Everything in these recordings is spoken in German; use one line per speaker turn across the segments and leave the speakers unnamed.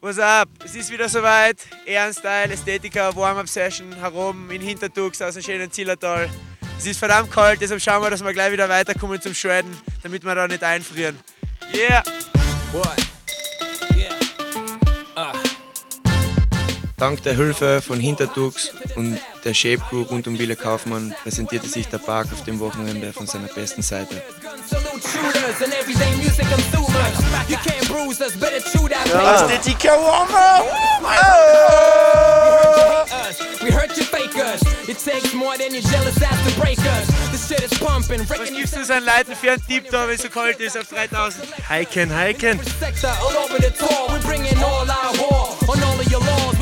Was ab? Es ist wieder soweit. Ehrenstyle, Ästhetiker, Warm-Up-Session herum in Hintertux aus dem schönen Zillertal. Es ist verdammt kalt, deshalb schauen wir, dass wir gleich wieder weiterkommen zum Shredden, damit wir da nicht einfrieren. Yeah! What?
Yeah. Uh. Dank der Hilfe von Hintertux und der Shape Crew rund um Wille Kaufmann präsentierte sich der Park auf dem Wochenende von seiner besten Seite.
Ja. Ästhetika Warmer! We hurt you fakers. It takes more than your jealous ass to break us. The shit is pumping. Was gibst du seinen Leuten für einen Tipp da, wenn es so kalt ist auf 3000? Hiken, hiken. All over the tour, we bringing all our war. On all of your laws,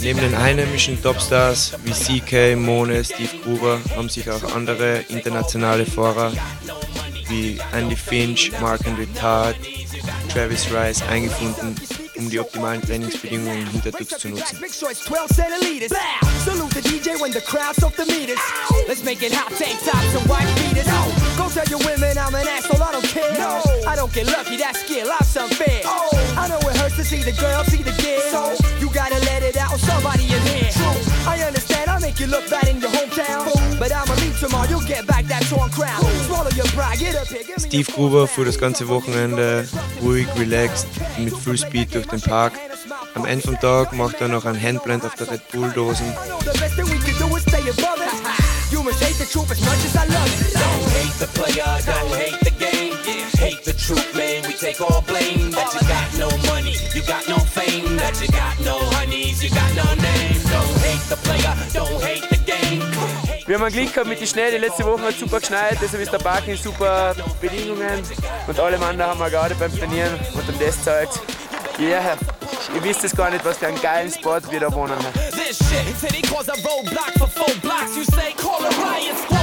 Neben den einheimischen Topstars wie CK, Mone, Steve Gruber haben sich auch andere internationale Fahrer wie Andy Finch, Mark Andrew Todd, Travis Rice eingefunden, um die optimalen Trainingsbedingungen in Hintertux zu nutzen. Go tell your women I'm an asshole, I don't care. No. I don't get lucky, that's skill, life's unfair. Oh. I know it hurts to see the girl, see the gear. So you gotta let it out, somebody in here. True. I understand, I make you look bad in your hometown. But I'ma Steve Gruber fuhr das ganze Wochenende ruhig, relaxed, mit Full Speed durch den Park. Am Ende vom Tag macht er noch ein Handblend auf der Red Bull Dosen. Don't hate
Wir haben Glück gehabt mit den Schnee. Die letzte Woche hat super geschneit, deshalb ist der Park in super Bedingungen. Und alle Mann haben wir gerade beim Trainieren und um das Zeug. Ja, yeah. ihr wisst es gar nicht, was für einen geilen Spot wir da wohnen. This shit, cause a roadblock for four blocks. You say call a riot squad,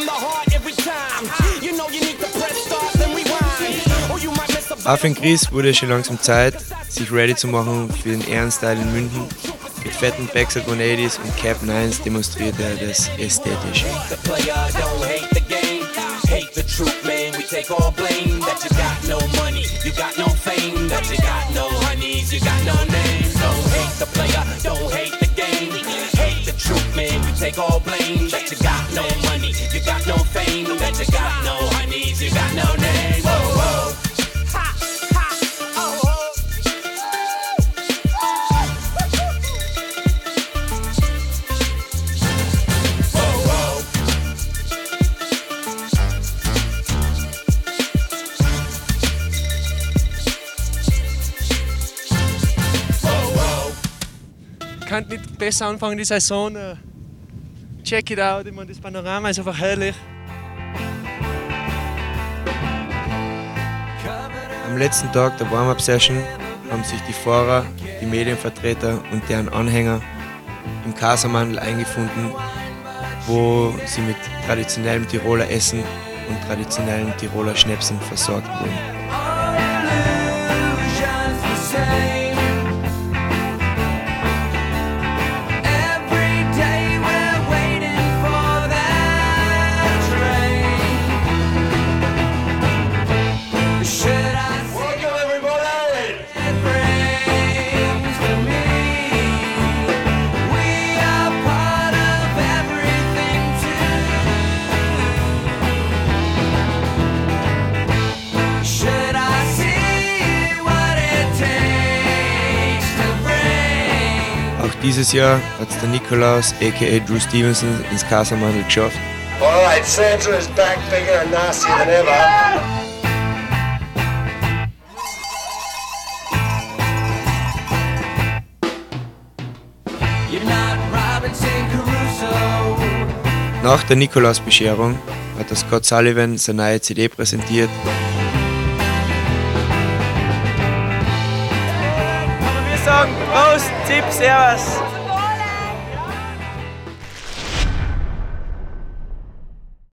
from the heart every time. You know you need to press start, then rewind. Or you might miss a für Chris wurde schon langsam Zeit, sich ready zu machen für den Ehrenstyle in München. Mit fetten Backside 180s und Cap 9s demonstriert er das ästhetisch. Hate the truth, man. We take all blame. That you got no money, you got no fame. That you got no honeys, you got no name. Don't hate the player, don't hate the game. Hate the truth, man. We take all blame. That you got no money, you got no fame. That you got no honeys, you got no name. Whoa, whoa. kann nicht besser anfangen die Saison. Check it out, ich meine, das Panorama ist einfach herrlich.
Am letzten Tag der Warm-Up-Session haben sich die Fahrer, die Medienvertreter und deren Anhänger im Kasermandel eingefunden, wo sie mit traditionellem Tiroler Essen und traditionellen Tiroler Schnäpsen versorgt wurden. Dieses Jahr hat es der Nikolaus, aka Drew Stevenson, ins Casamandel geschafft.
Alright, Santa is back bigger and nastier than ever.
Nach der Nikolausbescherung hat das Scott Sullivan seine neue CD präsentiert.
post tips, ja was.